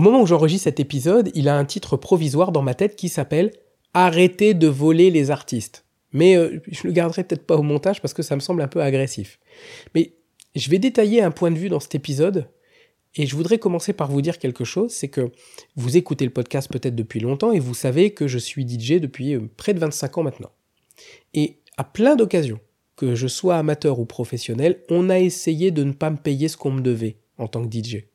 Au moment où j'enregistre cet épisode, il a un titre provisoire dans ma tête qui s'appelle Arrêtez de voler les artistes. Mais euh, je le garderai peut-être pas au montage parce que ça me semble un peu agressif. Mais je vais détailler un point de vue dans cet épisode et je voudrais commencer par vous dire quelque chose, c'est que vous écoutez le podcast peut-être depuis longtemps et vous savez que je suis DJ depuis euh, près de 25 ans maintenant. Et à plein d'occasions, que je sois amateur ou professionnel, on a essayé de ne pas me payer ce qu'on me devait en tant que DJ.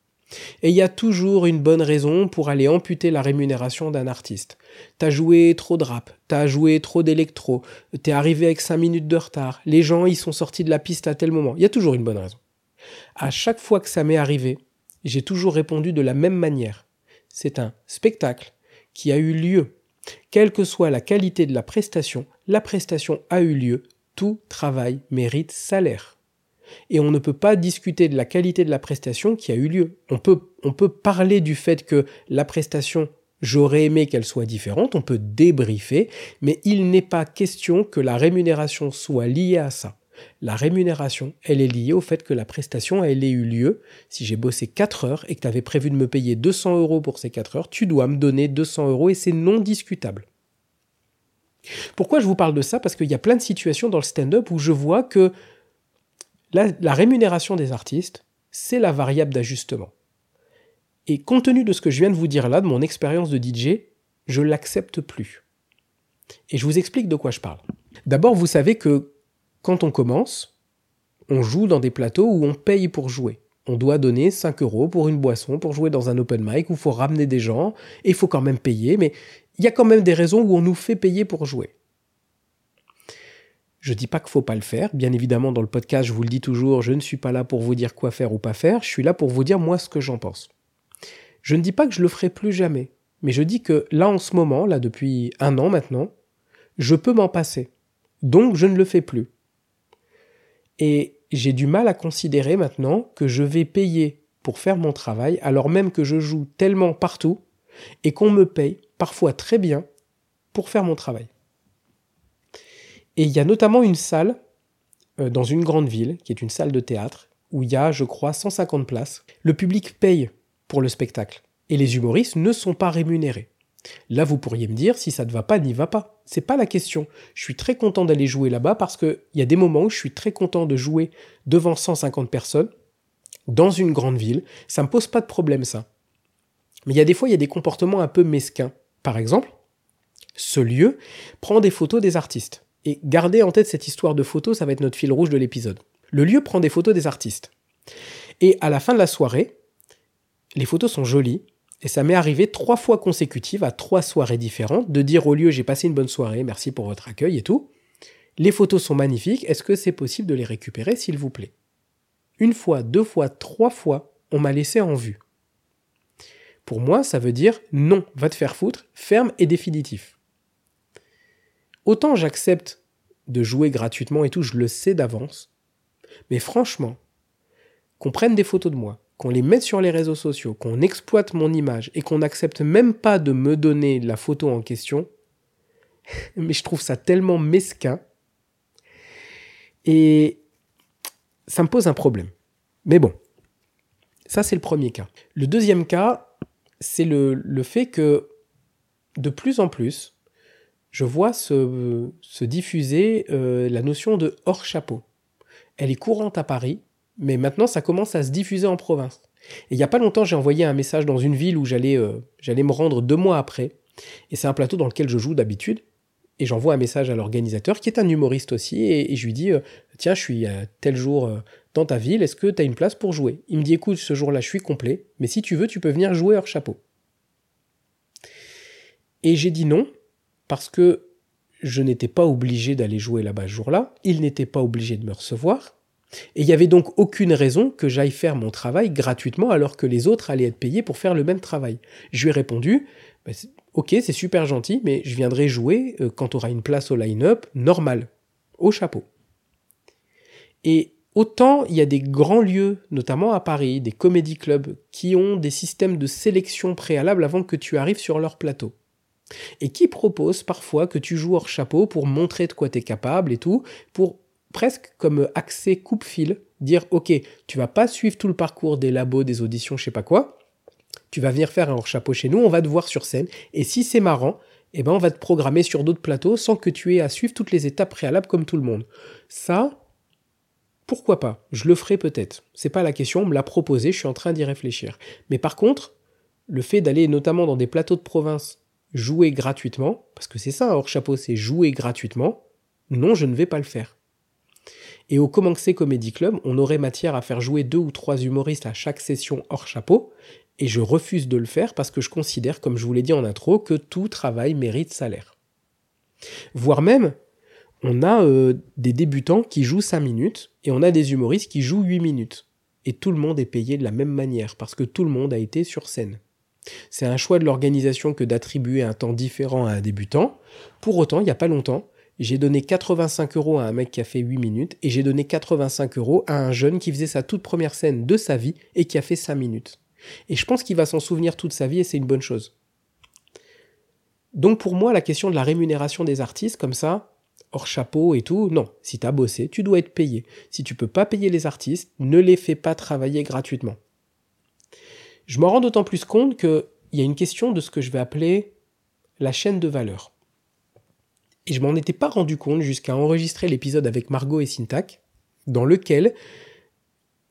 Et il y a toujours une bonne raison pour aller amputer la rémunération d'un artiste. T'as joué trop de rap, t'as joué trop d'électro, t'es arrivé avec 5 minutes de retard, les gens ils sont sortis de la piste à tel moment. Il y a toujours une bonne raison. À chaque fois que ça m'est arrivé, j'ai toujours répondu de la même manière. C'est un spectacle qui a eu lieu. Quelle que soit la qualité de la prestation, la prestation a eu lieu. Tout travail mérite salaire et on ne peut pas discuter de la qualité de la prestation qui a eu lieu. On peut, parler du fait que la prestation, j'aurais aimé qu'elle soit différente, on peut débriefer, mais il n'est pas question que la rémunération soit liée à ça. La rémunération, elle est liée au fait que la prestation, elle ait eu lieu. Si j'ai bossé 4 heures et que tu avais prévu de me payer 200 euros pour ces 4 heures, tu dois me donner 200 euros et c'est non discutable. Pourquoi je vous parle de ça? Parce qu'il y a plein de situations dans le stand-up où je vois que la, rémunération des artistes, c'est la variable d'ajustement. Et compte tenu de ce que je viens de vous dire là, de mon expérience de DJ, je l'accepte plus. Et je vous explique de quoi je parle. D'abord, vous savez que quand on commence, on joue dans des plateaux où on paye pour jouer. On doit donner 5 euros pour une boisson, pour jouer dans un open mic, où il faut ramener des gens, et il faut quand même payer, mais il y a quand même des raisons où on nous fait payer pour jouer. Je dis pas qu'il faut pas le faire. Bien évidemment, dans le podcast, je vous le dis toujours, je ne suis pas là pour vous dire quoi faire ou pas faire. Je suis là pour vous dire moi ce que j'en pense. Je ne dis pas que je le ferai plus jamais, mais je dis que là en ce moment, là depuis un an maintenant, je peux m'en passer. Donc je ne le fais plus. Et j'ai du mal à considérer maintenant que je vais payer pour faire mon travail alors même que je joue tellement partout et qu'on me paye parfois très bien pour faire mon travail. Et il y a notamment une salle euh, dans une grande ville, qui est une salle de théâtre, où il y a, je crois, 150 places. Le public paye pour le spectacle. Et les humoristes ne sont pas rémunérés. Là, vous pourriez me dire, si ça ne va pas, n'y va pas. C'est pas la question. Je suis très content d'aller jouer là-bas parce qu'il y a des moments où je suis très content de jouer devant 150 personnes, dans une grande ville. Ça me pose pas de problème, ça. Mais il y a des fois, il y a des comportements un peu mesquins. Par exemple, ce lieu prend des photos des artistes. Et gardez en tête cette histoire de photos, ça va être notre fil rouge de l'épisode. Le lieu prend des photos des artistes. Et à la fin de la soirée, les photos sont jolies. Et ça m'est arrivé trois fois consécutives à trois soirées différentes de dire au lieu j'ai passé une bonne soirée, merci pour votre accueil et tout. Les photos sont magnifiques, est-ce que c'est possible de les récupérer s'il vous plaît? Une fois, deux fois, trois fois, on m'a laissé en vue. Pour moi, ça veut dire non, va te faire foutre, ferme et définitif. Autant j'accepte de jouer gratuitement et tout, je le sais d'avance. Mais franchement, qu'on prenne des photos de moi, qu'on les mette sur les réseaux sociaux, qu'on exploite mon image et qu'on n'accepte même pas de me donner la photo en question, mais je trouve ça tellement mesquin. Et ça me pose un problème. Mais bon, ça c'est le premier cas. Le deuxième cas, c'est le, le fait que de plus en plus, je vois se, diffuser euh, la notion de hors chapeau. Elle est courante à Paris, mais maintenant ça commence à se diffuser en province. Et il n'y a pas longtemps, j'ai envoyé un message dans une ville où j'allais euh, j'allais me rendre deux mois après. Et c'est un plateau dans lequel je joue d'habitude. Et j'envoie un message à l'organisateur, qui est un humoriste aussi, et, je lui dis euh, Tiens, je suis tel jour dans ta ville, est-ce que tu as une place pour jouer? Il me dit Écoute, ce jour-là, je suis complet, mais si tu veux, tu peux venir jouer hors chapeau. Et j'ai dit non, parce que je n'étais pas obligé d'aller jouer là-bas ce jour-là, il n'était pas obligé de me recevoir, et il n'y avait donc aucune raison que j'aille faire mon travail gratuitement alors que les autres allaient être payés pour faire le même travail. Je lui ai répondu, bah, ok c'est super gentil, mais je viendrai jouer euh, quand tu auras une place au line-up normal, au chapeau. Et autant il y a des grands lieux, notamment à Paris, des comédie clubs, qui ont des systèmes de sélection préalable avant que tu arrives sur leur plateau et qui propose parfois que tu joues hors chapeau pour montrer de quoi tu es capable et tout, pour presque comme accès coupe-fil, dire ok, tu vas pas suivre tout le parcours des labos, des auditions, je sais pas quoi, Tu vas venir faire un hors-chapeau chez nous, on va te voir sur scène, et si c'est marrant, eh ben on va te programmer sur d'autres plateaux sans que tu aies à suivre toutes les étapes préalables comme tout le monde. Ça, pourquoi pas? Je le ferai peut-être. C'est pas la question, on me l'a proposé, je suis en train d'y réfléchir. Mais par contre, le fait d'aller notamment dans des plateaux de province jouer gratuitement, parce que c'est ça hors chapeau, c'est jouer gratuitement, non, je ne vais pas le faire. Et au Comanxé Comedy Club, on aurait matière à faire jouer deux ou trois humoristes à chaque session hors chapeau, et je refuse de le faire parce que je considère, comme je vous l'ai dit en intro, que tout travail mérite salaire. Voire même, on a euh, des débutants qui jouent 5 minutes et on a des humoristes qui jouent 8 minutes. Et tout le monde est payé de la même manière parce que tout le monde a été sur scène. C'est un choix de l'organisation que d'attribuer un temps différent à un débutant. Pour autant, il n'y a pas longtemps, j'ai donné 85 euros à un mec qui a fait 8 minutes et j'ai donné 85 euros à un jeune qui faisait sa toute première scène de sa vie et qui a fait 5 minutes. Et je pense qu'il va s'en souvenir toute sa vie et c'est une bonne chose. Donc pour moi, la question de la rémunération des artistes, comme ça, hors chapeau et tout, non. Si tu as bossé, tu dois être payé. Si tu peux pas payer les artistes, ne les fais pas travailler gratuitement. Je m'en rends d'autant plus compte qu'il y a une question de ce que je vais appeler la chaîne de valeur. Et je m'en étais pas rendu compte jusqu'à enregistrer l'épisode avec Margot et Syntac, dans lequel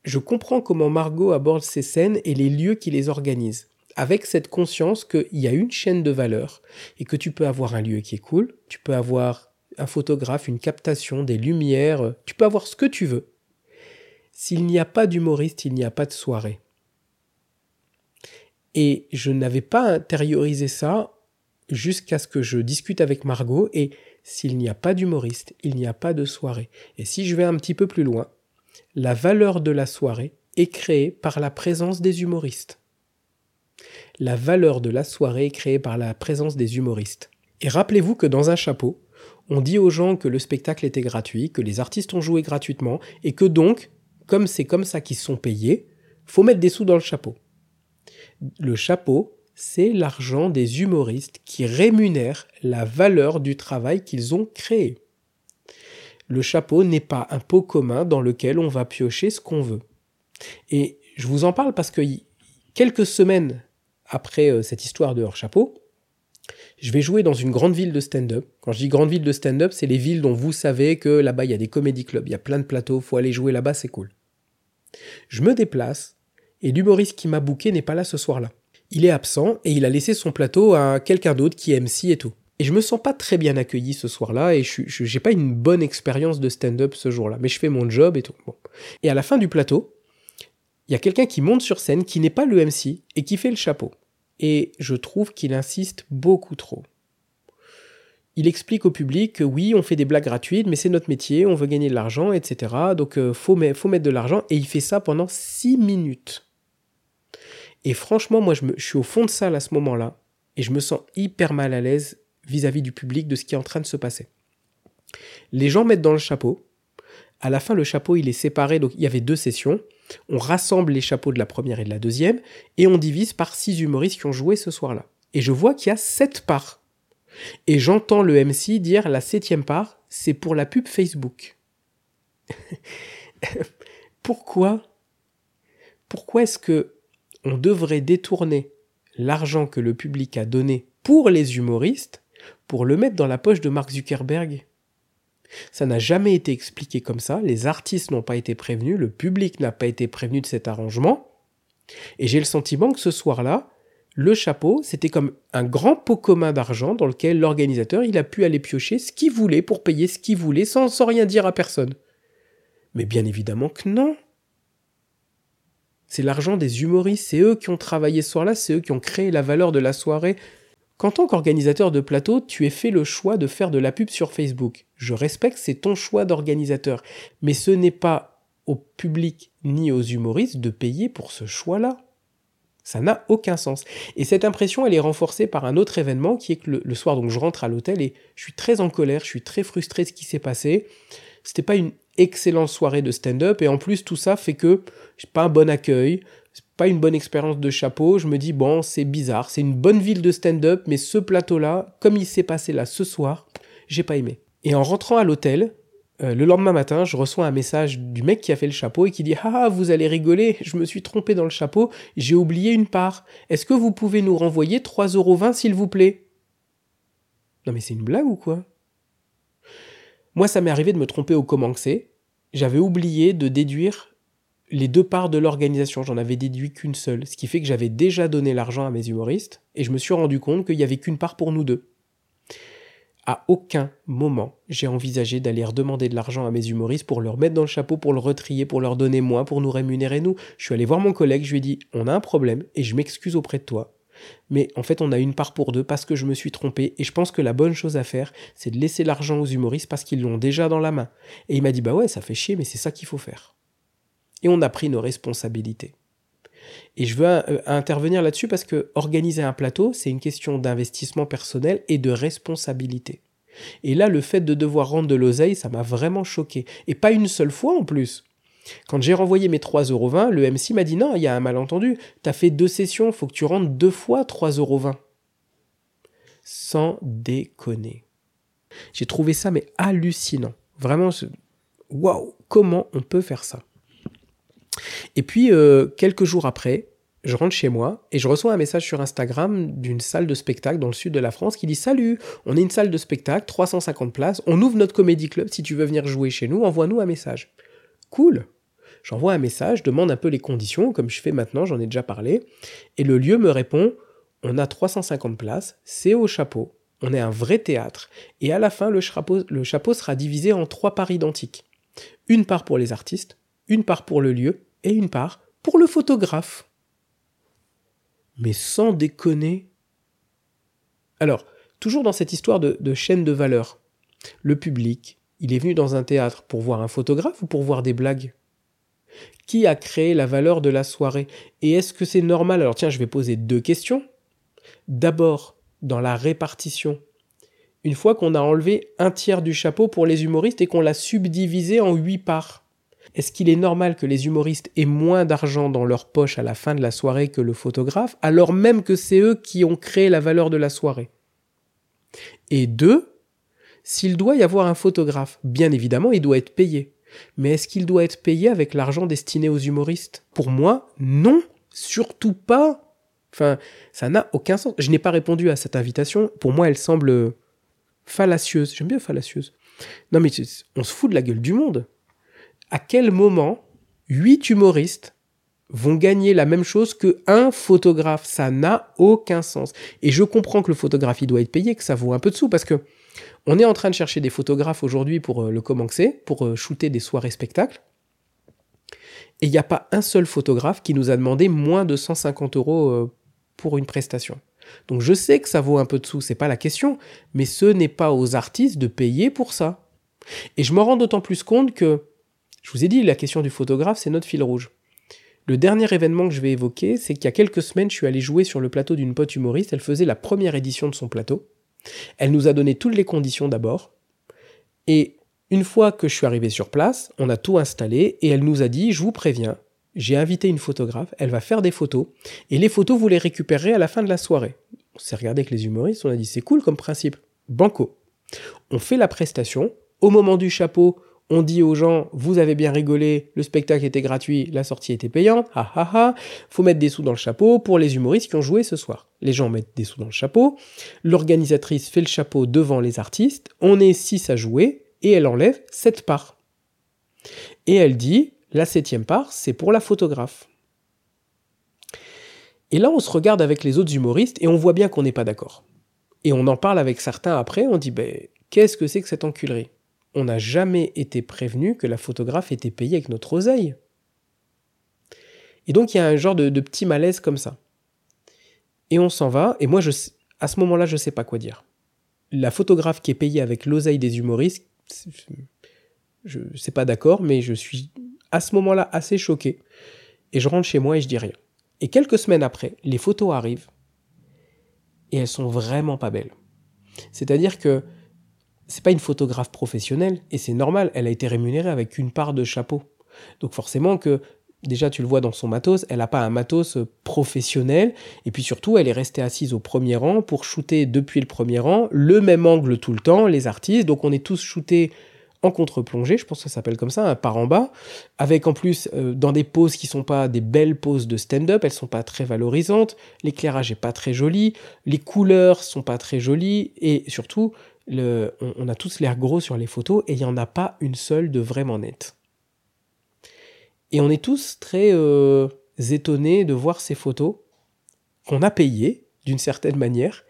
je comprends comment Margot aborde ces scènes et les lieux qui les organisent, avec cette conscience qu'il y a une chaîne de valeur et que tu peux avoir un lieu qui est cool, tu peux avoir un photographe, une captation, des lumières, tu peux avoir ce que tu veux. S'il n'y a pas d'humoriste, il n'y a pas de soirée. Et je n'avais pas intériorisé ça jusqu'à ce que je discute avec Margot et s'il n'y a pas d'humoriste, il n'y a pas de soirée. Et si je vais un petit peu plus loin, la valeur de la soirée est créée par la présence des humoristes. La valeur de la soirée est créée par la présence des humoristes. Et rappelez-vous que dans un chapeau, on dit aux gens que le spectacle était gratuit, que les artistes ont joué gratuitement, et que donc, comme c'est comme ça qu'ils sont payés, faut mettre des sous dans le chapeau. Le chapeau, c'est l'argent des humoristes qui rémunèrent la valeur du travail qu'ils ont créé. Le chapeau n'est pas un pot commun dans lequel on va piocher ce qu'on veut. Et je vous en parle parce que quelques semaines après euh, cette histoire de hors chapeau, je vais jouer dans une grande ville de stand-up. Quand je dis grande ville de stand-up, c'est les villes dont vous savez que là-bas il y a des comédie clubs, il y a plein de plateaux, faut aller jouer là-bas, c'est cool. Je me déplace et l'humoriste qui m'a booké n'est pas là ce soir-là. Il est absent et il a laissé son plateau à quelqu'un d'autre qui est MC et tout. Et je me sens pas très bien accueilli ce soir-là et je n'ai pas une bonne expérience de stand-up ce jour-là, mais je fais mon job et tout. Et à la fin du plateau, il y a quelqu'un qui monte sur scène qui n'est pas le MC et qui fait le chapeau et je trouve qu'il insiste beaucoup trop. Il explique au public que oui, on fait des blagues gratuites, mais c'est notre métier, on veut gagner de l'argent, etc. Donc euh, faut, faut mettre de l'argent, et il fait ça pendant 6 minutes. Et franchement, moi, je, suis au fond de salle à ce moment-là, et je me sens hyper mal à l'aise vis-à-vis du public de ce qui est en train de se passer. Les gens mettent dans le chapeau. À la fin, le chapeau, il est séparé, donc il y avait deux sessions. On rassemble les chapeaux de la première et de la deuxième, et on divise par six humoristes qui ont joué ce soir-là. Et je vois qu'il y a sept parts. Et j'entends le MC dire la septième part, c'est pour la pub Facebook. Pourquoi? Pourquoi est-ce que on devrait détourner l'argent que le public a donné pour les humoristes pour le mettre dans la poche de Mark Zuckerberg ça n'a jamais été expliqué comme ça, les artistes n'ont pas été prévenus, le public n'a pas été prévenu de cet arrangement, et j'ai le sentiment que ce soir-là, le chapeau, c'était comme un grand pot commun d'argent dans lequel l'organisateur, il a pu aller piocher ce qu'il voulait pour payer ce qu'il voulait sans, sans rien dire à personne. Mais bien évidemment que non. C'est l'argent des humoristes, c'est eux qui ont travaillé ce soir-là, c'est eux qui ont créé la valeur de la soirée, Qu'en tant qu'organisateur de plateau, tu aies fait le choix de faire de la pub sur Facebook. Je respecte, c'est ton choix d'organisateur. Mais ce n'est pas au public ni aux humoristes de payer pour ce choix-là. Ça n'a aucun sens. Et cette impression, elle est renforcée par un autre événement qui est que le, soir, donc je rentre à l'hôtel et je suis très en colère, je suis très frustré de ce qui s'est passé. C'était pas une excellente soirée de stand-up et en plus tout ça fait que j'ai pas un bon accueil, pas une bonne expérience de chapeau. Je me dis, bon, c'est bizarre, c'est une bonne ville de stand-up, mais ce plateau-là, comme il s'est passé là ce soir, j'ai pas aimé. Et en rentrant à l'hôtel, euh, le lendemain matin, je reçois un message du mec qui a fait le chapeau et qui dit Ah, vous allez rigoler, je me suis trompé dans le chapeau, j'ai oublié une part. Est-ce que vous pouvez nous renvoyer 3,20€ s'il vous plaît? Non, mais c'est une blague ou quoi? Moi, ça m'est arrivé de me tromper au c'est. J'avais oublié de déduire les deux parts de l'organisation, j'en avais déduit qu'une seule, ce qui fait que j'avais déjà donné l'argent à mes humoristes et je me suis rendu compte qu'il n'y avait qu'une part pour nous deux. À aucun moment, j'ai envisagé d'aller redemander de l'argent à mes humoristes pour leur mettre dans le chapeau, pour le retrier, pour leur donner moins, pour nous rémunérer nous. Je suis allé voir mon collègue, je lui ai dit On a un problème et je m'excuse auprès de toi. Mais en fait, on a une part pour deux parce que je me suis trompé et je pense que la bonne chose à faire, c'est de laisser l'argent aux humoristes parce qu'ils l'ont déjà dans la main. Et il m'a dit Bah ouais, ça fait chier, mais c'est ça qu'il faut faire. Et on a pris nos responsabilités. Et je veux euh, intervenir là-dessus parce que organiser un plateau, c'est une question d'investissement personnel et de responsabilité. Et là, le fait de devoir rendre de l'oseille, ça m'a vraiment choqué. Et pas une seule fois en plus. Quand j'ai renvoyé mes 3,20€, le MC m'a dit non, il y a un malentendu. T'as fait deux sessions, faut que tu rendes deux fois 3,20€. Sans déconner. J'ai trouvé ça mais hallucinant. Vraiment, waouh, comment on peut faire ça? Et puis, euh, quelques jours après, je rentre chez moi et je reçois un message sur Instagram d'une salle de spectacle dans le sud de la France qui dit Salut, on est une salle de spectacle, 350 places, on ouvre notre comédie club, si tu veux venir jouer chez nous, envoie-nous un message. Cool J'envoie un message, demande un peu les conditions, comme je fais maintenant, j'en ai déjà parlé, et le lieu me répond On a 350 places, c'est au chapeau, on est un vrai théâtre, et à la fin, le chapeau, le chapeau sera divisé en trois parts identiques. Une part pour les artistes, une part pour le lieu et une part pour le photographe. Mais sans déconner. Alors, toujours dans cette histoire de, chaîne de valeur, le public, il est venu dans un théâtre pour voir un photographe ou pour voir des blagues? Qui a créé la valeur de la soirée? Et est-ce que c'est normal? Alors tiens, je vais poser deux questions. D'abord, dans la répartition. Une fois qu'on a enlevé un tiers du chapeau pour les humoristes et qu'on l'a subdivisé en huit parts, est-ce qu'il est normal que les humoristes aient moins d'argent dans leur poche à la fin de la soirée que le photographe, alors même que c'est eux qui ont créé la valeur de la soirée? Et deux, s'il doit y avoir un photographe, bien évidemment, il doit être payé. Mais est-ce qu'il doit être payé avec l'argent destiné aux humoristes? Pour moi, non, surtout pas. Enfin, ça n'a aucun sens. Je n'ai pas répondu à cette invitation. Pour moi, elle semble fallacieuse. J'aime bien fallacieuse. Non, mais on se fout de la gueule du monde à quel moment huit humoristes vont gagner la même chose que un photographe? Ça n'a aucun sens. Et je comprends que le photographe il doit être payé, que ça vaut un peu de sous parce que on est en train de chercher des photographes aujourd'hui pour euh, le commencer, pour euh, shooter des soirées spectacles. Et il n'y a pas un seul photographe qui nous a demandé moins de 150 euros euh, pour une prestation. Donc je sais que ça vaut un peu de sous, c'est pas la question, mais ce n'est pas aux artistes de payer pour ça. Et je me rends d'autant plus compte que je vous ai dit, la question du photographe, c'est notre fil rouge. Le dernier événement que je vais évoquer, c'est qu'il y a quelques semaines, je suis allé jouer sur le plateau d'une pote humoriste. Elle faisait la première édition de son plateau. Elle nous a donné toutes les conditions d'abord. Et une fois que je suis arrivé sur place, on a tout installé et elle nous a dit, je vous préviens, j'ai invité une photographe, elle va faire des photos et les photos, vous les récupérerez à la fin de la soirée. On s'est regardé avec les humoristes, on a dit, c'est cool comme principe. Banco. On fait la prestation. Au moment du chapeau, on dit aux gens, vous avez bien rigolé, le spectacle était gratuit, la sortie était payante, ha ha ha, faut mettre des sous dans le chapeau pour les humoristes qui ont joué ce soir. Les gens mettent des sous dans le chapeau, l'organisatrice fait le chapeau devant les artistes, on est six à jouer, et elle enlève sept parts. Et elle dit, la septième part, c'est pour la photographe. Et là, on se regarde avec les autres humoristes et on voit bien qu'on n'est pas d'accord. Et on en parle avec certains après, on dit, ben, qu'est-ce que c'est que cette enculerie? On n'a jamais été prévenu que la photographe était payée avec notre oseille. Et donc il y a un genre de, petit malaise comme ça. Et on s'en va, et moi je, à ce moment-là je ne sais pas quoi dire. La photographe qui est payée avec l'oseille des humoristes, je ne sais pas d'accord, mais je suis à ce moment-là assez choqué. Et je rentre chez moi et je dis rien. Et quelques semaines après, les photos arrivent, et elles sont vraiment pas belles. C'est-à-dire que c'est pas une photographe professionnelle et c'est normal, elle a été rémunérée avec une part de chapeau. Donc forcément que déjà tu le vois dans son matos, elle n'a pas un matos professionnel et puis surtout elle est restée assise au premier rang pour shooter depuis le premier rang, le même angle tout le temps, les artistes, donc on est tous shootés en contre-plongée, je pense que ça s'appelle comme ça, un par en bas, avec en plus euh, dans des poses qui sont pas des belles poses de stand-up, elles sont pas très valorisantes, l'éclairage est pas très joli, les couleurs sont pas très jolies et surtout on, a tous l'air gros sur les photos et il y en a pas une seule de vraiment nette. Et on est tous très euh, étonnés de voir ces photos qu'on a payées d'une certaine manière.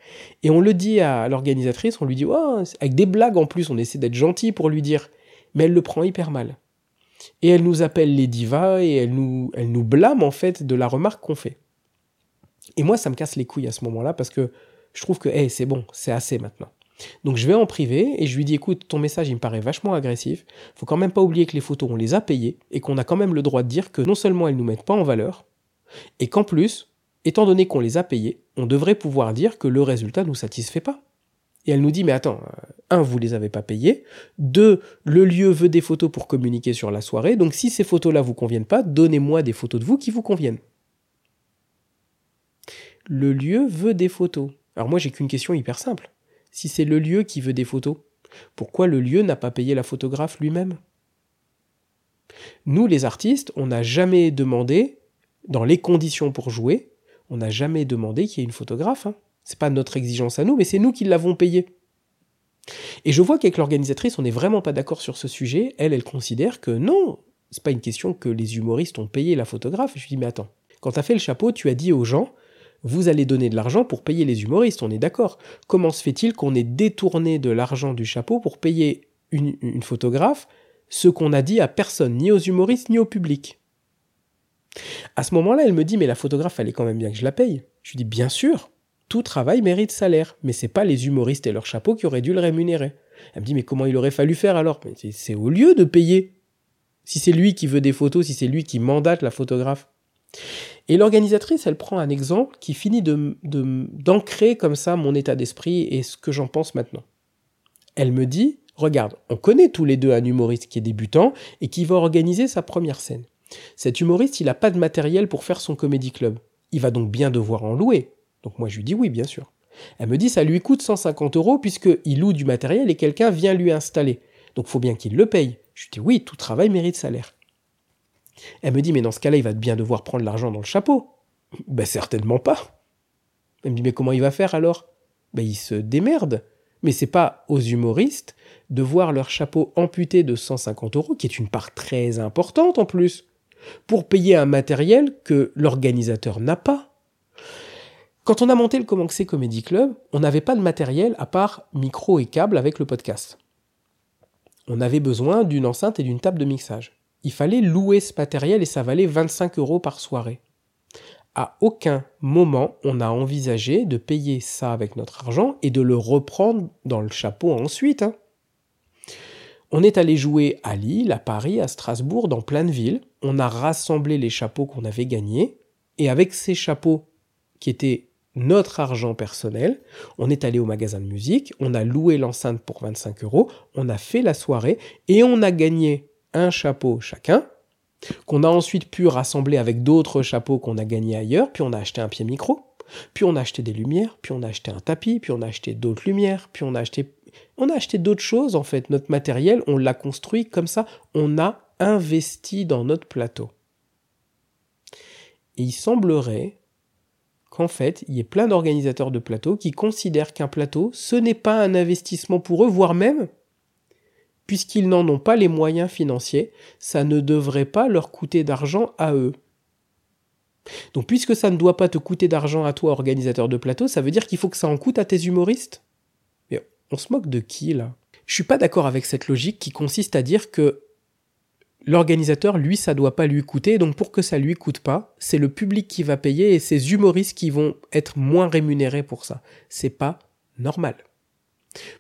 Et on le dit à l'organisatrice, on lui dit, oh, avec des blagues en plus, on essaie d'être gentil pour lui dire, mais elle le prend hyper mal. Et elle nous appelle les divas et elle nous, elle nous blâme en fait de la remarque qu'on fait. Et moi, ça me casse les couilles à ce moment-là parce que je trouve que, hey, c'est bon, c'est assez maintenant. Donc je vais en privé et je lui dis écoute, ton message il me paraît vachement agressif. Faut quand même pas oublier que les photos on les a payées et qu'on a quand même le droit de dire que non seulement elles nous mettent pas en valeur et qu'en plus étant donné qu'on les a payés, on devrait pouvoir dire que le résultat nous satisfait pas. Et elle nous dit, mais attends, euh, un, vous les avez pas payés, deux, le lieu veut des photos pour communiquer sur la soirée, donc si ces photos-là vous conviennent pas, donnez-moi des photos de vous qui vous conviennent. Le lieu veut des photos. Alors moi j'ai qu'une question hyper simple. Si c'est le lieu qui veut des photos, pourquoi le lieu n'a pas payé la photographe lui-même? Nous les artistes, on n'a jamais demandé, dans les conditions pour jouer, on n'a jamais demandé qu'il y ait une photographe. Hein. C'est pas notre exigence à nous, mais c'est nous qui l'avons payé. Et je vois qu'avec l'organisatrice, on n'est vraiment pas d'accord sur ce sujet. Elle, elle considère que non, c'est pas une question que les humoristes ont payé la photographe. Je lui dis, mais attends, quand tu as fait le chapeau, tu as dit aux gens, vous allez donner de l'argent pour payer les humoristes, on est d'accord. Comment se fait-il qu'on ait détourné de l'argent du chapeau pour payer une, photographe, ce qu'on a dit à personne, ni aux humoristes, ni au public? À ce moment-là, elle me dit, mais la photographe, elle est quand même bien que je la paye. Je lui dis, bien sûr, tout travail mérite salaire, mais c'est pas les humoristes et leur chapeau qui auraient dû le rémunérer. Elle me dit, mais comment il aurait fallu faire alors? C'est au lieu de payer. Si c'est lui qui veut des photos, si c'est lui qui mandate la photographe. Et l'organisatrice, elle prend un exemple qui finit de, d'ancrer comme ça mon état d'esprit et ce que j'en pense maintenant. Elle me dit, regarde, on connaît tous les deux un humoriste qui est débutant et qui va organiser sa première scène. Cet humoriste, il n'a pas de matériel pour faire son comédie club. Il va donc bien devoir en louer. Donc moi je lui dis oui, bien sûr. Elle me dit ça lui coûte 150 euros puisqu'il loue du matériel et quelqu'un vient lui installer. Donc faut bien qu'il le paye. Je lui dis oui, tout travail mérite salaire. Elle me dit mais dans ce cas-là, il va bien devoir prendre l'argent dans le chapeau. Ben certainement pas. Elle me dit mais comment il va faire alors? Ben il se démerde. Mais c'est pas aux humoristes de voir leur chapeau amputé de 150 euros, qui est une part très importante en plus pour payer un matériel que l'organisateur n'a pas. Quand on a monté le Comment Comedy Club, on n'avait pas de matériel à part micro et câble avec le podcast. On avait besoin d'une enceinte et d'une table de mixage. Il fallait louer ce matériel et ça valait 25 euros par soirée. À aucun moment on a envisagé de payer ça avec notre argent et de le reprendre dans le chapeau ensuite. Hein. On est allé jouer à Lille, à Paris, à Strasbourg, dans plein de villes. On a rassemblé les chapeaux qu'on avait gagnés. Et avec ces chapeaux, qui étaient notre argent personnel, on est allé au magasin de musique, on a loué l'enceinte pour 25 euros, on a fait la soirée et on a gagné chapeau chacun, qu'on a ensuite pu rassembler avec d'autres chapeaux qu'on a gagnés ailleurs, puis on a acheté un pied micro, puis on a acheté des lumières, puis on a acheté un tapis, puis on a acheté d'autres lumières, puis on a acheté on a acheté d'autres choses en fait. Notre matériel, on l'a construit comme ça. On a investi dans notre plateau. Il semblerait qu'en fait, il y ait plein d'organisateurs de plateaux qui considèrent qu'un plateau, ce n'est pas un investissement pour eux, voire même, puisqu'ils n'en ont pas les moyens financiers, ça ne devrait pas leur coûter d'argent à eux. Donc puisque ça ne doit pas te coûter d'argent à toi, organisateur de plateau, ça veut dire qu'il faut que ça en coûte à tes humoristes? On se moque de qui là? Je suis pas d'accord avec cette logique qui consiste à dire que l'organisateur, lui, ça doit pas lui coûter, donc pour que ça lui coûte pas, c'est le public qui va payer et ces humoristes qui vont être moins rémunérés pour ça. C'est pas normal.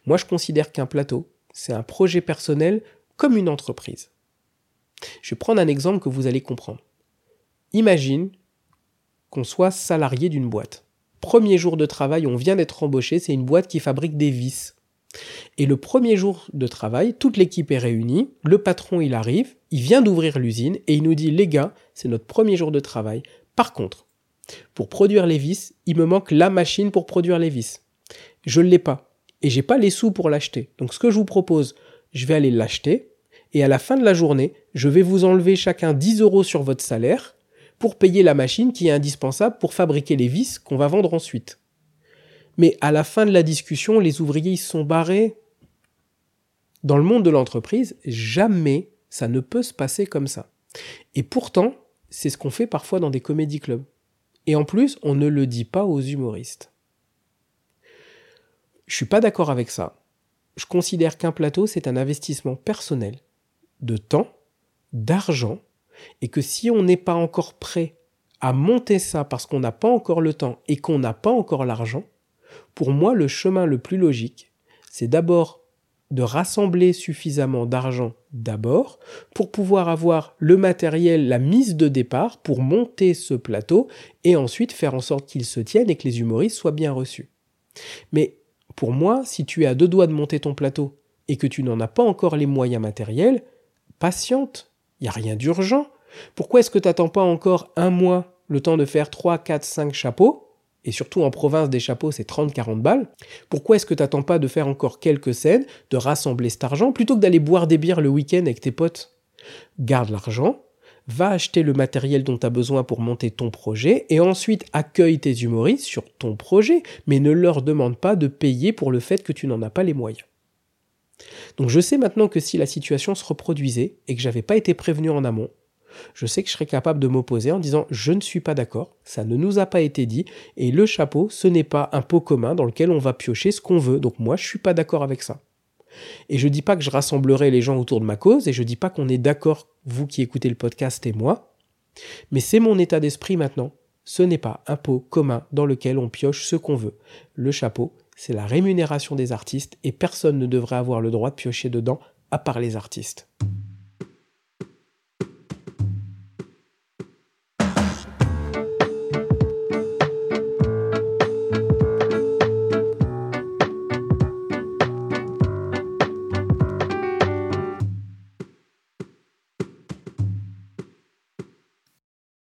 Moi, je considère qu'un plateau, c'est un projet personnel comme une entreprise. Je vais prendre un exemple que vous allez comprendre. Imagine qu'on soit salarié d'une boîte. Premier jour de travail, on vient d'être embauché, c'est une boîte qui fabrique des vis. Et le premier jour de travail, toute l'équipe est réunie, le patron il arrive, il vient d'ouvrir l'usine et il nous dit les gars, c'est notre premier jour de travail. Par contre, pour produire les vis, il me manque la machine pour produire les vis. Je ne l'ai pas et j'ai pas les sous pour l'acheter. Donc ce que je vous propose, je vais aller l'acheter, et à la fin de la journée, je vais vous enlever chacun 10 euros sur votre salaire pour payer la machine qui est indispensable pour fabriquer les vis qu'on va vendre ensuite. Mais à la fin de la discussion, les ouvriers ils sont barrés. Dans le monde de l'entreprise, jamais ça ne peut se passer comme ça. Et pourtant, c'est ce qu'on fait parfois dans des comédie clubs. Et en plus, on ne le dit pas aux humoristes. Je suis pas d'accord avec ça. Je considère qu'un plateau, c'est un investissement personnel, de temps, d'argent, et que si on n'est pas encore prêt à monter ça parce qu'on n'a pas encore le temps et qu'on n'a pas encore l'argent, pour moi, le chemin le plus logique, c'est d'abord de rassembler suffisamment d'argent d'abord pour pouvoir avoir le matériel, la mise de départ pour monter ce plateau et ensuite faire en sorte qu'il se tienne et que les humoristes soient bien reçus. Mais pour moi, si tu es à deux doigts de monter ton plateau et que tu n'en as pas encore les moyens matériels, patiente, il n'y a rien d'urgent. Pourquoi est-ce que tu n'attends pas encore un mois le temps de faire 3, 4, 5 chapeaux? Et surtout en province des chapeaux c'est 30-40 balles, pourquoi est-ce que tu n'attends pas de faire encore quelques scènes, de rassembler cet argent, plutôt que d'aller boire des bières le week-end avec tes potes? Garde l'argent, va acheter le matériel dont tu as besoin pour monter ton projet, et ensuite accueille tes humoristes sur ton projet, mais ne leur demande pas de payer pour le fait que tu n'en as pas les moyens. Donc je sais maintenant que si la situation se reproduisait et que j'avais pas été prévenu en amont, je sais que je serais capable de m'opposer en disant je ne suis pas d'accord, ça ne nous a pas été dit, et le chapeau, ce n'est pas un pot commun dans lequel on va piocher ce qu'on veut, donc moi je suis pas d'accord avec ça. Et je dis pas que je rassemblerai les gens autour de ma cause, et je dis pas qu'on est d'accord, vous qui écoutez le podcast et moi, mais c'est mon état d'esprit maintenant. Ce n'est pas un pot commun dans lequel on pioche ce qu'on veut. Le chapeau, c'est la rémunération des artistes, et personne ne devrait avoir le droit de piocher dedans à part les artistes.